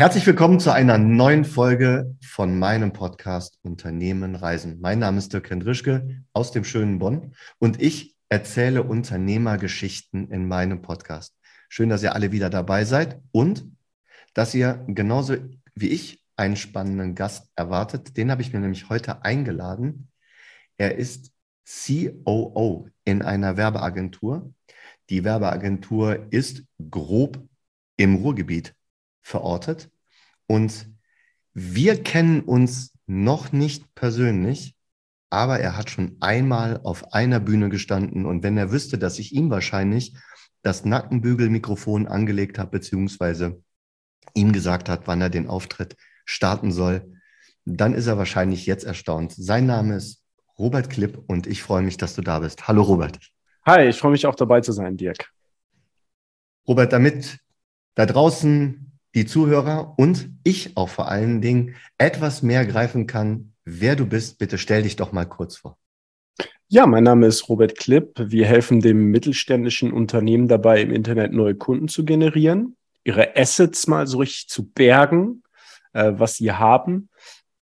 Herzlich willkommen zu einer neuen Folge von meinem Podcast Unternehmen Reisen. Mein Name ist Dirk Hendrischke aus dem schönen Bonn und ich erzähle Unternehmergeschichten in meinem Podcast. Schön, dass ihr alle wieder dabei seid und dass ihr genauso wie ich einen spannenden Gast erwartet. Den habe ich mir nämlich heute eingeladen. Er ist COO in einer Werbeagentur. Die Werbeagentur ist grob im Ruhrgebiet verortet. Und wir kennen uns noch nicht persönlich, aber er hat schon einmal auf einer Bühne gestanden. Und wenn er wüsste, dass ich ihm wahrscheinlich das Nackenbügelmikrofon angelegt habe, beziehungsweise ihm gesagt hat, wann er den Auftritt starten soll, dann ist er wahrscheinlich jetzt erstaunt. Sein Name ist Robert Klipp und ich freue mich, dass du da bist. Hallo Robert. Hi, ich freue mich auch dabei zu sein, Dirk. Robert, damit da draußen die Zuhörer und ich auch vor allen Dingen etwas mehr greifen kann, wer du bist. Bitte stell dich doch mal kurz vor. Ja, mein Name ist Robert Klipp. Wir helfen dem mittelständischen Unternehmen dabei, im Internet neue Kunden zu generieren, ihre Assets mal so richtig zu bergen, äh, was sie haben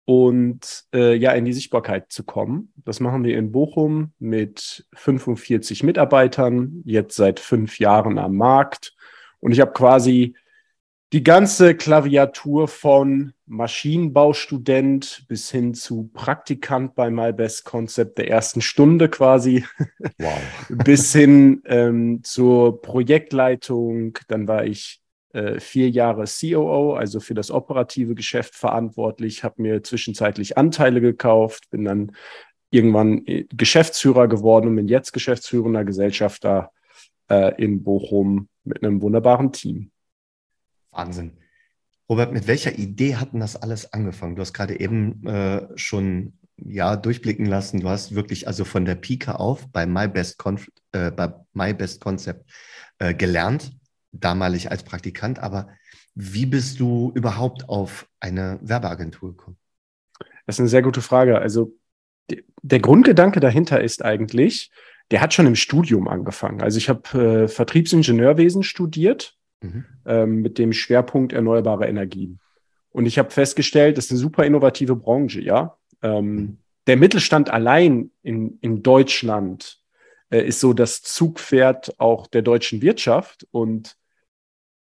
und äh, ja in die Sichtbarkeit zu kommen. Das machen wir in Bochum mit 45 Mitarbeitern, jetzt seit fünf Jahren am Markt. Und ich habe quasi die ganze Klaviatur von Maschinenbaustudent bis hin zu Praktikant bei MyBest Concept der ersten Stunde quasi, wow. bis hin ähm, zur Projektleitung. Dann war ich äh, vier Jahre COO, also für das operative Geschäft verantwortlich, habe mir zwischenzeitlich Anteile gekauft, bin dann irgendwann äh, Geschäftsführer geworden und bin jetzt geschäftsführender Gesellschafter äh, in Bochum mit einem wunderbaren Team. Wahnsinn. Robert, mit welcher Idee hat denn das alles angefangen? Du hast gerade eben äh, schon ja durchblicken lassen. Du hast wirklich also von der Pika auf bei My Best, Conf äh, bei My Best Concept äh, gelernt, damalig als Praktikant. Aber wie bist du überhaupt auf eine Werbeagentur gekommen? Das ist eine sehr gute Frage. Also der Grundgedanke dahinter ist eigentlich, der hat schon im Studium angefangen. Also ich habe äh, Vertriebsingenieurwesen studiert mhm. ähm, mit dem Schwerpunkt erneuerbare Energien. Und ich habe festgestellt, das ist eine super innovative Branche, ja. Ähm, mhm. Der Mittelstand allein in, in Deutschland äh, ist so das Zugpferd auch der deutschen Wirtschaft. Und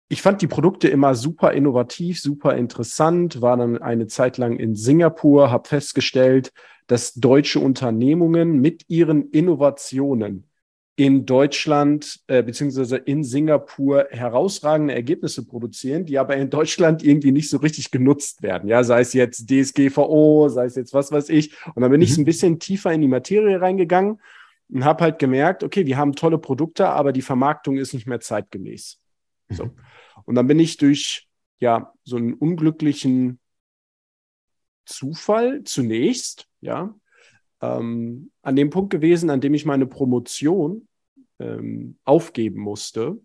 ich fand die Produkte immer super innovativ, super interessant, war dann eine Zeit lang in Singapur, habe festgestellt, dass deutsche Unternehmungen mit ihren Innovationen in Deutschland äh, beziehungsweise in Singapur herausragende Ergebnisse produzieren, die aber in Deutschland irgendwie nicht so richtig genutzt werden. Ja, sei es jetzt DSGVO, sei es jetzt was weiß ich. Und dann bin mhm. ich so ein bisschen tiefer in die Materie reingegangen und habe halt gemerkt, okay, wir haben tolle Produkte, aber die Vermarktung ist nicht mehr zeitgemäß. Mhm. So. Und dann bin ich durch ja so einen unglücklichen Zufall zunächst, ja, ähm, an dem Punkt gewesen, an dem ich meine Promotion ähm, aufgeben musste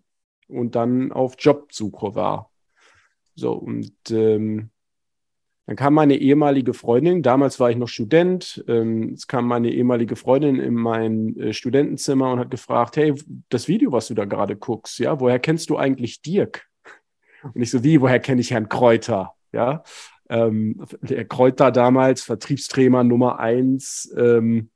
und dann auf Jobsuche war. So, und ähm, dann kam meine ehemalige Freundin, damals war ich noch Student, ähm, es kam meine ehemalige Freundin in mein äh, Studentenzimmer und hat gefragt, hey, das Video, was du da gerade guckst, ja, woher kennst du eigentlich Dirk? Und ich so, wie, woher kenne ich Herrn Kräuter? Ja, ähm, der Kräuter damals, Vertriebstrainer Nummer eins, ähm,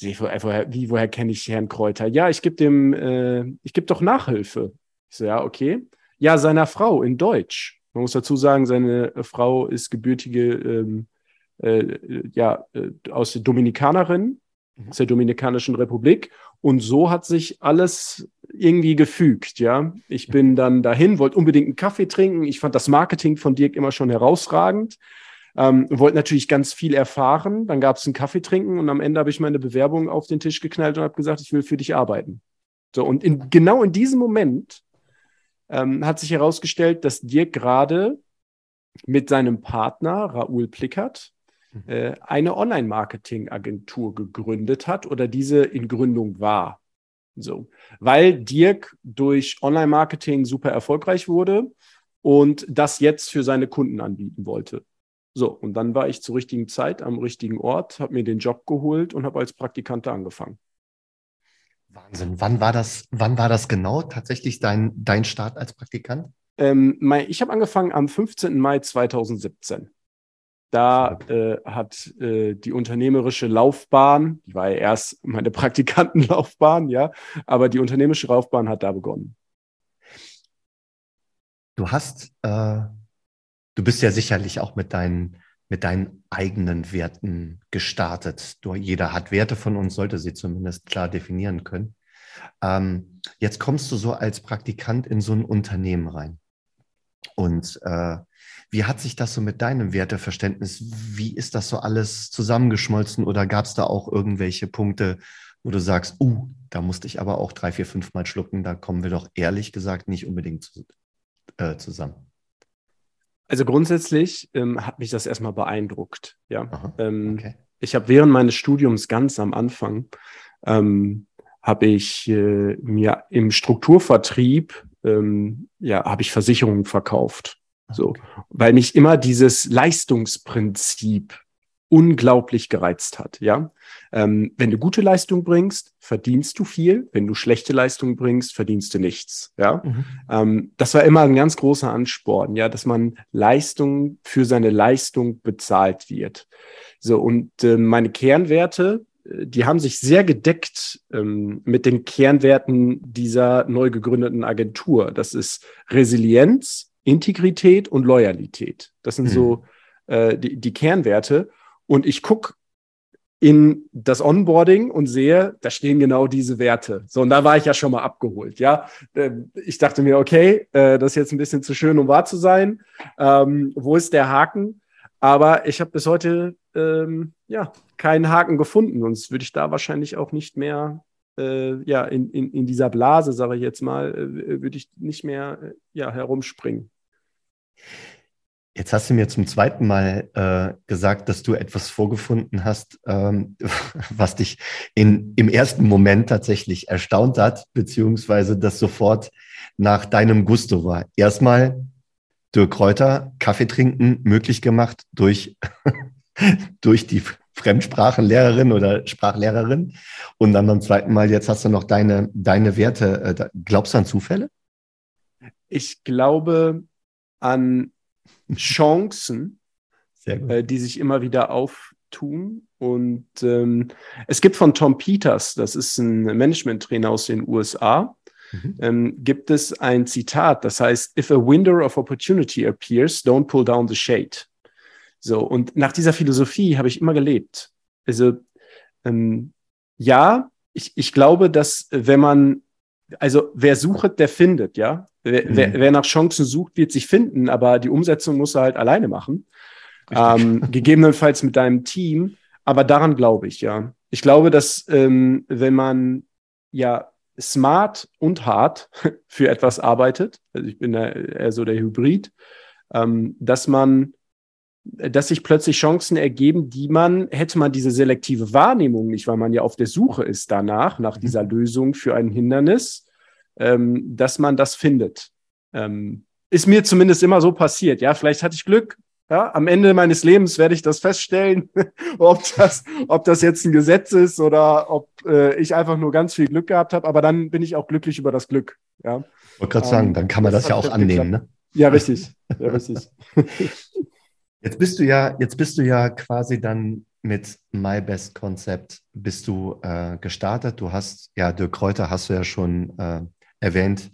woher, wie, woher kenne ich Herrn Kräuter? Ja, ich gebe dem, äh, ich gebe doch Nachhilfe. Ich so, ja, okay. Ja, seiner Frau in Deutsch. Man muss dazu sagen, seine Frau ist gebürtige, ähm, äh, ja, äh, aus der Dominikanerin, mhm. aus der Dominikanischen Republik. Und so hat sich alles irgendwie gefügt, ja. Ich bin dann dahin, wollte unbedingt einen Kaffee trinken. Ich fand das Marketing von Dirk immer schon herausragend. Ähm, wollte natürlich ganz viel erfahren. Dann gab es einen Kaffee trinken und am Ende habe ich meine Bewerbung auf den Tisch geknallt und habe gesagt, ich will für dich arbeiten. So, und in, genau in diesem Moment ähm, hat sich herausgestellt, dass Dirk gerade mit seinem Partner Raoul Plickert. Äh, eine Online-Marketing-Agentur gegründet hat oder diese in Gründung war. So, weil Dirk durch Online-Marketing super erfolgreich wurde und das jetzt für seine Kunden anbieten wollte. So, und dann war ich zur richtigen Zeit am richtigen Ort, habe mir den Job geholt und habe als Praktikant angefangen. Wahnsinn. Wann war das, wann war das genau tatsächlich dein, dein Start als Praktikant? Ähm, mein, ich habe angefangen am 15. Mai 2017. Da äh, hat äh, die unternehmerische Laufbahn, die war ja erst meine Praktikantenlaufbahn, ja, aber die unternehmerische Laufbahn hat da begonnen. Du hast, äh, du bist ja sicherlich auch mit deinen, mit deinen eigenen Werten gestartet. Du, jeder hat Werte von uns, sollte sie zumindest klar definieren können. Ähm, jetzt kommst du so als Praktikant in so ein Unternehmen rein. Und äh, wie hat sich das so mit deinem Werteverständnis, wie ist das so alles zusammengeschmolzen oder gab es da auch irgendwelche Punkte, wo du sagst, uh, da musste ich aber auch drei, vier, fünf Mal schlucken, da kommen wir doch ehrlich gesagt nicht unbedingt zu, äh, zusammen? Also grundsätzlich ähm, hat mich das erstmal beeindruckt. Ja, Aha, ähm, okay. ich habe während meines Studiums ganz am Anfang ähm, habe ich äh, mir im Strukturvertrieb ähm, ja habe ich Versicherungen verkauft. So, weil mich immer dieses Leistungsprinzip unglaublich gereizt hat. Ja, ähm, wenn du gute Leistung bringst, verdienst du viel. Wenn du schlechte Leistung bringst, verdienst du nichts. Ja, mhm. ähm, das war immer ein ganz großer Ansporn. Ja, dass man Leistung für seine Leistung bezahlt wird. So und äh, meine Kernwerte, äh, die haben sich sehr gedeckt ähm, mit den Kernwerten dieser neu gegründeten Agentur. Das ist Resilienz, Integrität und Loyalität. Das sind mhm. so äh, die, die Kernwerte. Und ich gucke in das Onboarding und sehe, da stehen genau diese Werte. So, und da war ich ja schon mal abgeholt, ja. Ähm, ich dachte mir, okay, äh, das ist jetzt ein bisschen zu schön, um wahr zu sein. Ähm, wo ist der Haken? Aber ich habe bis heute ähm, ja keinen Haken gefunden, sonst würde ich da wahrscheinlich auch nicht mehr äh, ja, in, in, in dieser Blase, sage ich jetzt mal, äh, würde ich nicht mehr äh, ja, herumspringen. Jetzt hast du mir zum zweiten Mal äh, gesagt, dass du etwas vorgefunden hast, ähm, was dich in, im ersten Moment tatsächlich erstaunt hat, beziehungsweise das sofort nach deinem Gusto war. Erstmal Dirk Kräuter, Kaffee trinken möglich gemacht durch, durch die Fremdsprachenlehrerin oder Sprachlehrerin. Und dann beim zweiten Mal, jetzt hast du noch deine, deine Werte. Äh, glaubst du an Zufälle? Ich glaube an Chancen, äh, die sich immer wieder auftun. Und ähm, es gibt von Tom Peters, das ist ein Management-Trainer aus den USA, mhm. ähm, gibt es ein Zitat, das heißt, if a window of opportunity appears, don't pull down the shade. So, und nach dieser Philosophie habe ich immer gelebt. Also, ähm, ja, ich, ich glaube, dass wenn man, also wer sucht, der findet, ja. Wer, mhm. wer, wer, nach Chancen sucht, wird sich finden, aber die Umsetzung muss er halt alleine machen. Ähm, gegebenenfalls mit deinem Team. Aber daran glaube ich, ja. Ich glaube, dass ähm, wenn man ja smart und hart für etwas arbeitet, also ich bin eher so der Hybrid, ähm, dass man dass sich plötzlich Chancen ergeben, die man, hätte man diese selektive Wahrnehmung nicht, weil man ja auf der Suche ist danach, nach mhm. dieser Lösung für ein Hindernis, ähm, dass man das findet. Ähm, ist mir zumindest immer so passiert. Ja, vielleicht hatte ich Glück. Ja, am Ende meines Lebens werde ich das feststellen, ob das, ob das jetzt ein Gesetz ist oder ob äh, ich einfach nur ganz viel Glück gehabt habe. Aber dann bin ich auch glücklich über das Glück. Ja. Ich wollte gerade ähm, sagen, dann kann man das, das ja auch annehmen, ne? Ja, richtig. Ja, richtig. Jetzt bist du ja, jetzt bist du ja quasi dann mit My Best Concept bist du äh, gestartet. Du hast, ja, Dirk Kräuter hast du ja schon äh, erwähnt.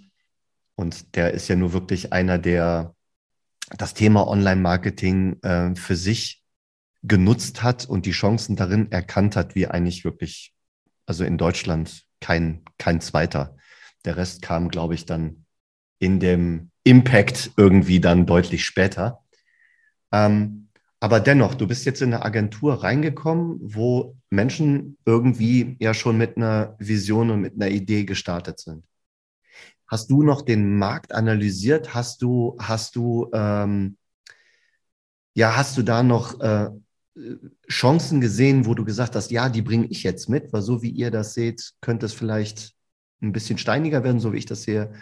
Und der ist ja nur wirklich einer, der das Thema Online-Marketing äh, für sich genutzt hat und die Chancen darin erkannt hat, wie eigentlich wirklich, also in Deutschland kein, kein zweiter. Der Rest kam, glaube ich, dann in dem Impact irgendwie dann deutlich später. Ähm, aber dennoch, du bist jetzt in eine Agentur reingekommen, wo Menschen irgendwie ja schon mit einer Vision und mit einer Idee gestartet sind. Hast du noch den Markt analysiert? Hast du, hast du, ähm, ja, hast du da noch äh, Chancen gesehen, wo du gesagt hast, ja, die bringe ich jetzt mit, weil so wie ihr das seht, könnte es vielleicht ein bisschen steiniger werden, so wie ich das sehe.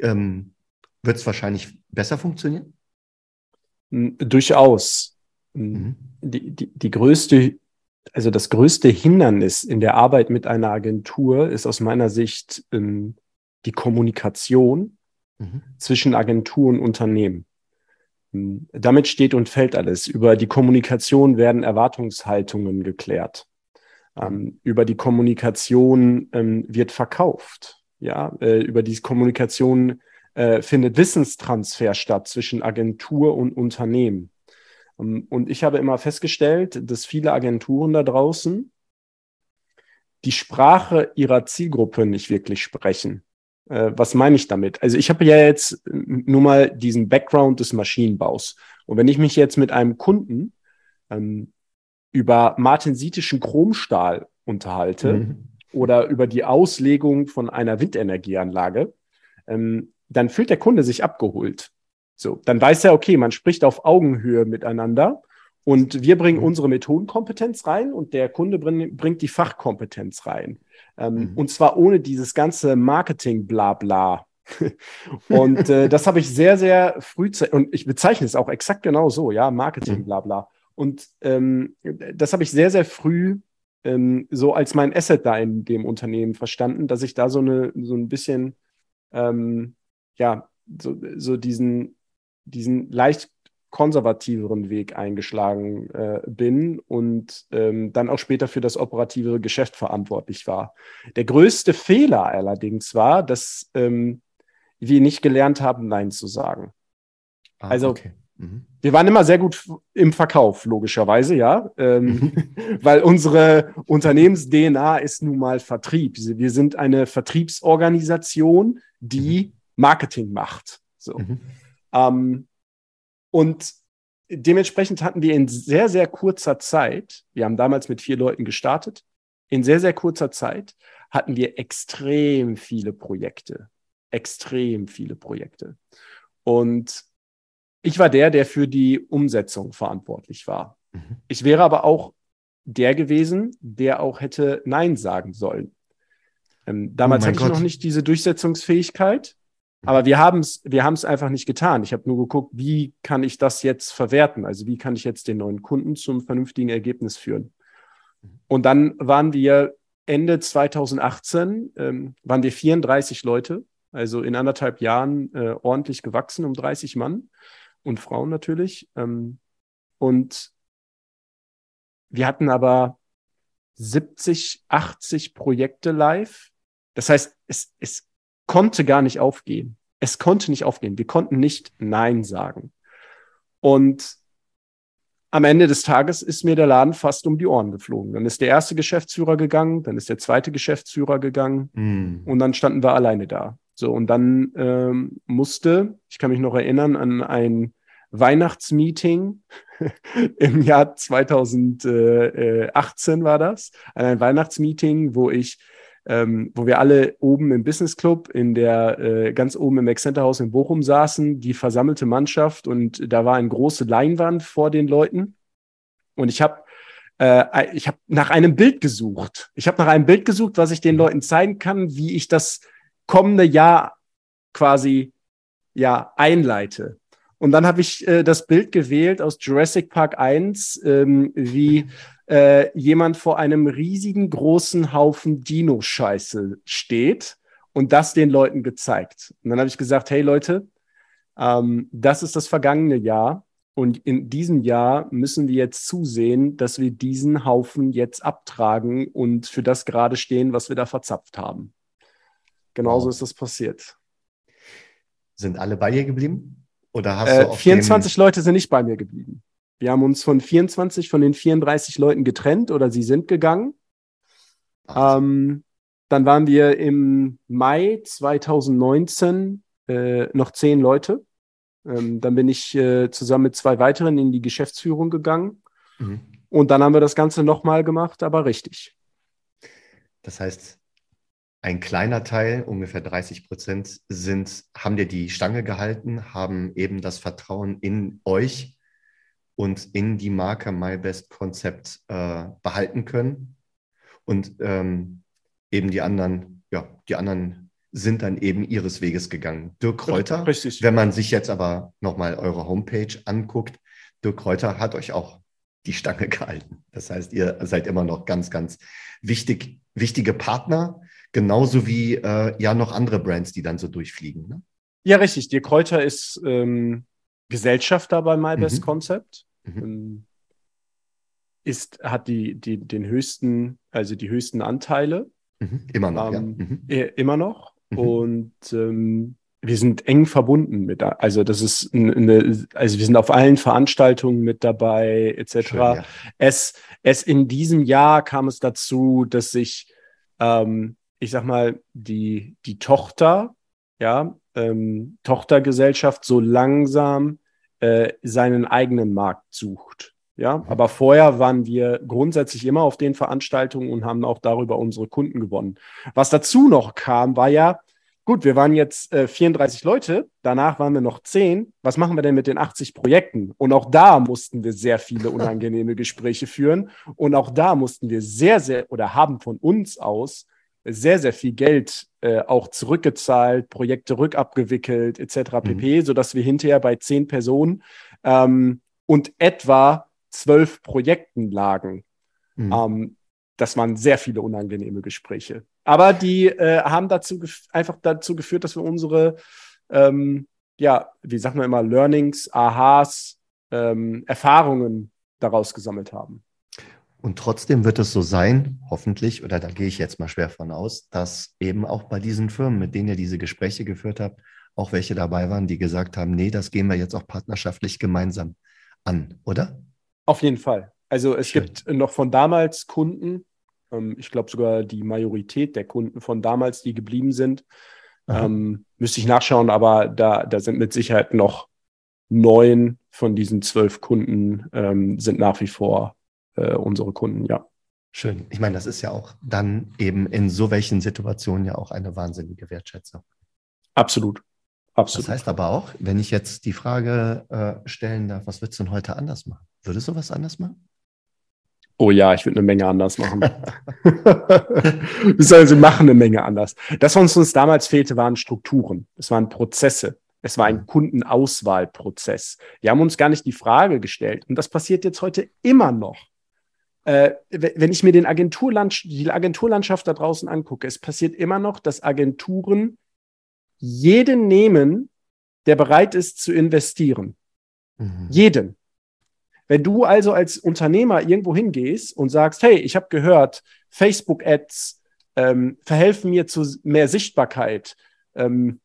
Ähm, Wird es wahrscheinlich besser funktionieren? Durchaus. Mhm. Die, die, die größte, also das größte Hindernis in der Arbeit mit einer Agentur ist aus meiner Sicht ähm, die Kommunikation mhm. zwischen Agentur und Unternehmen. Hm, damit steht und fällt alles. Über die Kommunikation werden Erwartungshaltungen geklärt. Ähm, über die Kommunikation ähm, wird verkauft. Ja, äh, über die Kommunikation äh, findet Wissenstransfer statt zwischen Agentur und Unternehmen. Ähm, und ich habe immer festgestellt, dass viele Agenturen da draußen die Sprache ihrer Zielgruppe nicht wirklich sprechen. Äh, was meine ich damit? Also ich habe ja jetzt nur mal diesen Background des Maschinenbaus. Und wenn ich mich jetzt mit einem Kunden ähm, über martensitischen Chromstahl unterhalte mhm. oder über die Auslegung von einer Windenergieanlage, ähm, dann fühlt der Kunde sich abgeholt. So, dann weiß er, okay, man spricht auf Augenhöhe miteinander und wir bringen mhm. unsere Methodenkompetenz rein und der Kunde bring, bringt die Fachkompetenz rein. Ähm, mhm. Und zwar ohne dieses ganze Marketing-Blabla. und äh, das habe ich sehr, sehr früh, und ich bezeichne es auch exakt genau so, ja, Marketing-Blabla. Und ähm, das habe ich sehr, sehr früh ähm, so als mein Asset da in dem Unternehmen verstanden, dass ich da so, eine, so ein bisschen, ähm, ja, so, so diesen, diesen leicht konservativeren Weg eingeschlagen äh, bin und ähm, dann auch später für das operative Geschäft verantwortlich war. Der größte Fehler allerdings war, dass ähm, wir nicht gelernt haben, Nein zu sagen. Ah, also okay. mhm. wir waren immer sehr gut im Verkauf, logischerweise, ja, ähm, mhm. weil unsere Unternehmens-DNA ist nun mal Vertrieb. Wir sind eine Vertriebsorganisation, die mhm. Marketing macht. So. Mhm. Ähm, und dementsprechend hatten wir in sehr, sehr kurzer Zeit, wir haben damals mit vier Leuten gestartet, in sehr, sehr kurzer Zeit hatten wir extrem viele Projekte. Extrem viele Projekte. Und ich war der, der für die Umsetzung verantwortlich war. Mhm. Ich wäre aber auch der gewesen, der auch hätte Nein sagen sollen. Ähm, damals oh hatte Gott. ich noch nicht diese Durchsetzungsfähigkeit. Aber wir haben es wir haben's einfach nicht getan. Ich habe nur geguckt, wie kann ich das jetzt verwerten? Also wie kann ich jetzt den neuen Kunden zum vernünftigen Ergebnis führen? Und dann waren wir Ende 2018, ähm, waren wir 34 Leute, also in anderthalb Jahren äh, ordentlich gewachsen um 30 Mann und Frauen natürlich. Ähm, und wir hatten aber 70, 80 Projekte live. Das heißt, es, es konnte gar nicht aufgehen. Es konnte nicht aufgehen. Wir konnten nicht Nein sagen. Und am Ende des Tages ist mir der Laden fast um die Ohren geflogen. Dann ist der erste Geschäftsführer gegangen, dann ist der zweite Geschäftsführer gegangen mm. und dann standen wir alleine da. So, und dann ähm, musste, ich kann mich noch erinnern an ein Weihnachtsmeeting im Jahr 2018 war das, an ein Weihnachtsmeeting, wo ich ähm, wo wir alle oben im Business Club, in der äh, ganz oben im Exzenterhaus in Bochum saßen, die versammelte Mannschaft und da war eine große Leinwand vor den Leuten. Und ich habe äh, ich habe nach einem Bild gesucht. Ich habe nach einem Bild gesucht, was ich den Leuten zeigen kann, wie ich das kommende Jahr quasi ja einleite. Und dann habe ich äh, das Bild gewählt aus Jurassic Park 1, ähm, wie äh, jemand vor einem riesigen großen Haufen Dino-Scheiße steht und das den Leuten gezeigt. Und dann habe ich gesagt, hey Leute, ähm, das ist das vergangene Jahr. Und in diesem Jahr müssen wir jetzt zusehen, dass wir diesen Haufen jetzt abtragen und für das gerade stehen, was wir da verzapft haben. Genauso wow. ist das passiert. Sind alle bei dir geblieben? Oder hast äh, du 24 Leute sind nicht bei mir geblieben. Wir haben uns von 24 von den 34 Leuten getrennt oder sie sind gegangen. Ähm, dann waren wir im Mai 2019 äh, noch zehn Leute. Ähm, dann bin ich äh, zusammen mit zwei weiteren in die Geschäftsführung gegangen. Mhm. Und dann haben wir das Ganze nochmal gemacht, aber richtig. Das heißt, ein kleiner Teil, ungefähr 30 Prozent, sind, haben dir die Stange gehalten, haben eben das Vertrauen in euch und in die Marke MyBest Konzept äh, behalten können. Und ähm, eben die anderen, ja, die anderen sind dann eben ihres Weges gegangen. Dirk Reuter, Richtig. wenn man sich jetzt aber nochmal eure Homepage anguckt, Dirk Reuter hat euch auch die Stange gehalten. Das heißt, ihr seid immer noch ganz, ganz wichtig, wichtige Partner, genauso wie äh, ja noch andere Brands, die dann so durchfliegen. Ne? Ja, richtig. Dirk Kräuter ist ähm, Gesellschafter bei MyBest Mhm. Concept. Mhm. Ähm, ist, hat die, die, den höchsten, also die höchsten Anteile Mhm. Immer noch, ja. Ähm, Mhm. äh, immer noch. Mhm. Und ähm, wir sind eng verbunden mit, also das ist eine, also wir sind auf allen Veranstaltungen mit dabei, etc. Schön, ja. Es, es in diesem Jahr kam es dazu, dass sich, ähm, ich sag mal, die, die Tochter, ja, ähm, Tochtergesellschaft so langsam äh, seinen eigenen Markt sucht. Ja, aber vorher waren wir grundsätzlich immer auf den Veranstaltungen und haben auch darüber unsere Kunden gewonnen. Was dazu noch kam, war ja, gut, wir waren jetzt äh, 34 Leute, danach waren wir noch 10. Was machen wir denn mit den 80 Projekten? Und auch da mussten wir sehr viele unangenehme Gespräche führen. Und auch da mussten wir sehr, sehr oder haben von uns aus sehr, sehr viel Geld äh, auch zurückgezahlt, Projekte rückabgewickelt, etc. pp., sodass wir hinterher bei 10 Personen ähm, und etwa zwölf Projekten lagen. Mhm. Ähm, das waren sehr viele unangenehme Gespräche. Aber die äh, haben dazu einfach dazu geführt, dass wir unsere, ähm, ja, wie sagt man immer, Learnings, Aha's, ähm, Erfahrungen daraus gesammelt haben. Und trotzdem wird es so sein, hoffentlich, oder da gehe ich jetzt mal schwer von aus, dass eben auch bei diesen Firmen, mit denen ihr diese Gespräche geführt habt, auch welche dabei waren, die gesagt haben, nee, das gehen wir jetzt auch partnerschaftlich gemeinsam an, oder? Auf jeden Fall. Also es Schön. gibt noch von damals Kunden, ähm, ich glaube sogar die Majorität der Kunden von damals, die geblieben sind, ähm, müsste ich nachschauen, aber da, da sind mit Sicherheit noch neun von diesen zwölf Kunden ähm, sind nach wie vor äh, unsere Kunden, ja. Schön. Ich meine, das ist ja auch dann eben in so welchen Situationen ja auch eine wahnsinnige Wertschätzung. Absolut. Absolut. Das heißt aber auch, wenn ich jetzt die Frage äh, stellen darf, was würdest du denn heute anders machen? Würdest du was anders machen? oh ja, ich würde eine Menge anders machen. Beziehungsweise sie machen eine Menge anders. Das, was uns damals fehlte, waren Strukturen. Es waren Prozesse. Es war ein Kundenauswahlprozess. Wir haben uns gar nicht die Frage gestellt. Und das passiert jetzt heute immer noch. Äh, wenn ich mir den Agenturland die Agenturlandschaft da draußen angucke, es passiert immer noch, dass Agenturen jeden nehmen, der bereit ist zu investieren. Mhm. Jeden. Wenn du also als Unternehmer irgendwo hingehst und sagst, hey, ich habe gehört, Facebook-Ads ähm, verhelfen mir zu mehr Sichtbarkeit, ähm,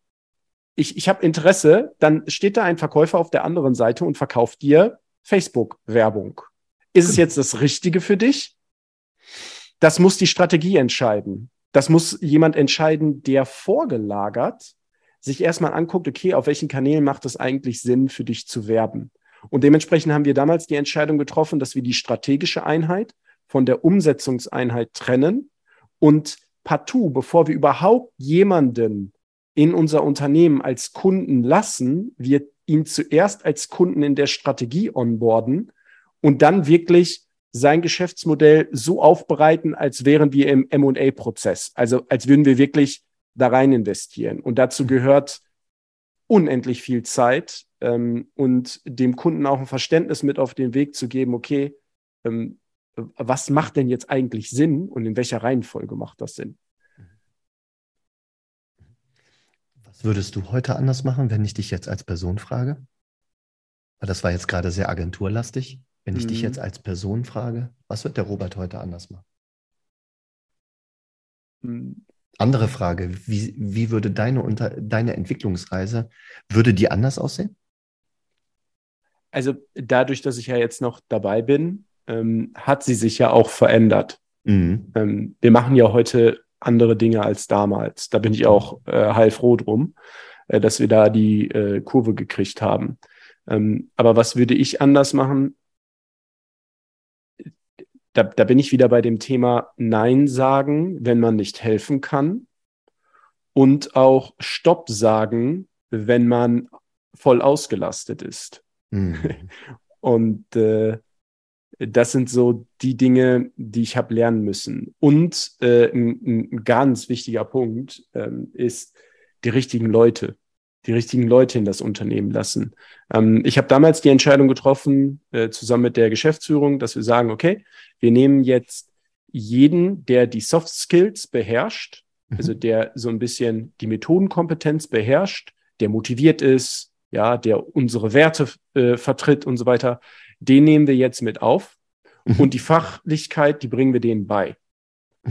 ich, ich habe Interesse, dann steht da ein Verkäufer auf der anderen Seite und verkauft dir Facebook-Werbung. Ist es jetzt das Richtige für dich? Das muss die Strategie entscheiden. Das muss jemand entscheiden, der vorgelagert sich erstmal anguckt, okay, auf welchen Kanälen macht es eigentlich Sinn, für dich zu werben? Und dementsprechend haben wir damals die Entscheidung getroffen, dass wir die strategische Einheit von der Umsetzungseinheit trennen und partout, bevor wir überhaupt jemanden in unser Unternehmen als Kunden lassen, wir ihn zuerst als Kunden in der Strategie onboarden und dann wirklich sein Geschäftsmodell so aufbereiten, als wären wir im M&A-Prozess. Also als würden wir wirklich da rein investieren. Und dazu gehört unendlich viel Zeit ähm, und dem Kunden auch ein Verständnis mit auf den Weg zu geben, okay, ähm, was macht denn jetzt eigentlich Sinn und in welcher Reihenfolge macht das Sinn? Was würdest du heute anders machen, wenn ich dich jetzt als Person frage? Weil das war jetzt gerade sehr agenturlastig. Wenn ich dich Mhm. jetzt als Person frage, was wird der Robert heute anders machen? Hm, Andere Frage, wie, wie würde deine, Unter deine Entwicklungsreise, würde die anders aussehen? Also dadurch, dass ich ja jetzt noch dabei bin, ähm, hat sie sich ja auch verändert. Mhm. Ähm, wir machen ja heute andere Dinge als damals. Da bin ich auch äh, heilfroh drum, äh, dass wir da die äh, Kurve gekriegt haben. Ähm, aber was würde ich anders machen? Da, da bin ich wieder bei dem Thema Nein sagen, wenn man nicht helfen kann. Und auch Stopp sagen, wenn man voll ausgelastet ist. Mhm. Und äh, das sind so die Dinge, die ich habe lernen müssen. Und äh, ein, ein ganz wichtiger Punkt ähm, ist die richtigen Leute, die richtigen Leute in das Unternehmen lassen. Ähm, ich habe damals die Entscheidung getroffen, äh, zusammen mit der Geschäftsführung, dass wir sagen, okay, wir nehmen jetzt jeden, der die Soft Skills beherrscht, also der so ein bisschen die Methodenkompetenz beherrscht, der motiviert ist, ja, der unsere Werte äh, vertritt und so weiter, den nehmen wir jetzt mit auf. Mhm. Und die Fachlichkeit, die bringen wir denen bei.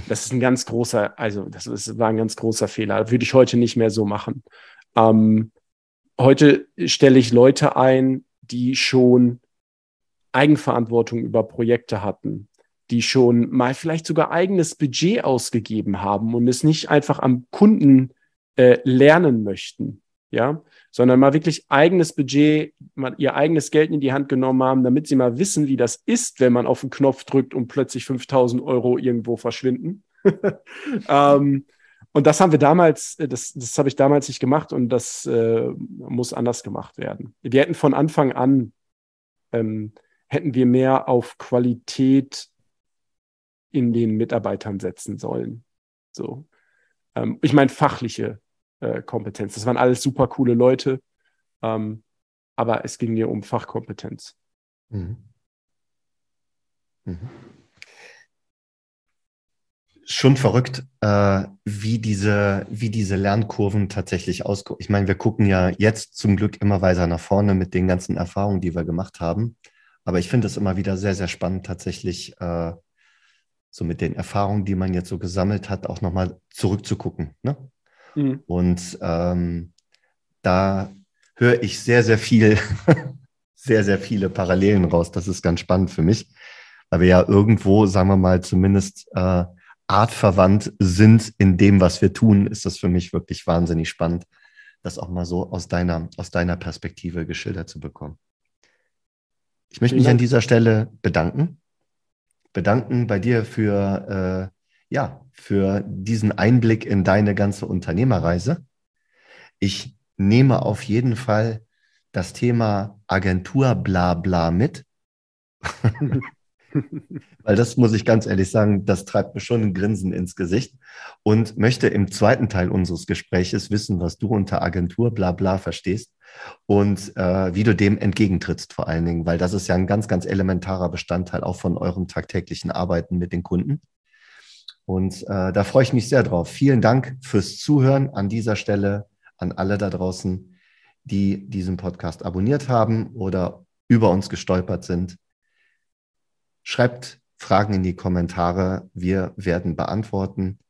Das ist ein ganz großer, also das ist, war ein ganz großer Fehler. Würde ich heute nicht mehr so machen. Ähm, heute stelle ich Leute ein, die schon Eigenverantwortung über Projekte hatten, die schon mal vielleicht sogar eigenes Budget ausgegeben haben und es nicht einfach am Kunden äh, lernen möchten, ja, sondern mal wirklich eigenes Budget, mal ihr eigenes Geld in die Hand genommen haben, damit sie mal wissen, wie das ist, wenn man auf den Knopf drückt und plötzlich 5000 Euro irgendwo verschwinden. ähm, und das haben wir damals, äh, das, das habe ich damals nicht gemacht und das äh, muss anders gemacht werden. Wir hätten von Anfang an, ähm, hätten wir mehr auf Qualität in den Mitarbeitern setzen sollen. So. Ähm, ich meine, fachliche äh, Kompetenz. Das waren alles super coole Leute. Ähm, aber es ging mir um Fachkompetenz. Mhm. Mhm. Schon verrückt, äh, wie, diese, wie diese Lernkurven tatsächlich ausgucken. Ich meine, wir gucken ja jetzt zum Glück immer weiter nach vorne mit den ganzen Erfahrungen, die wir gemacht haben. Aber ich finde es immer wieder sehr, sehr spannend, tatsächlich äh, so mit den Erfahrungen, die man jetzt so gesammelt hat, auch nochmal zurückzugucken. Ne? Mhm. Und ähm, da höre ich sehr, sehr viel, sehr, sehr viele Parallelen raus. Das ist ganz spannend für mich, weil wir ja irgendwo, sagen wir mal, zumindest äh, artverwandt sind in dem, was wir tun, ist das für mich wirklich wahnsinnig spannend, das auch mal so aus deiner, aus deiner Perspektive geschildert zu bekommen. Ich möchte mich an dieser Stelle bedanken. Bedanken bei dir für, äh, ja, für diesen Einblick in deine ganze Unternehmerreise. Ich nehme auf jeden Fall das Thema Agentur bla bla mit. Weil das muss ich ganz ehrlich sagen, das treibt mir schon ein Grinsen ins Gesicht und möchte im zweiten Teil unseres Gespräches wissen, was du unter Agentur bla bla verstehst und äh, wie du dem entgegentrittst vor allen Dingen, weil das ist ja ein ganz, ganz elementarer Bestandteil auch von eurem tagtäglichen Arbeiten mit den Kunden. Und äh, da freue ich mich sehr drauf. Vielen Dank fürs Zuhören an dieser Stelle an alle da draußen, die diesen Podcast abonniert haben oder über uns gestolpert sind. Schreibt Fragen in die Kommentare. Wir werden beantworten.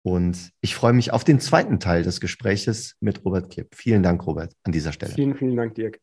Und ich freue mich auf den zweiten Teil des Gespräches mit Robert Klipp. Vielen Dank, Robert, an dieser Stelle. Vielen, vielen Dank, Dirk.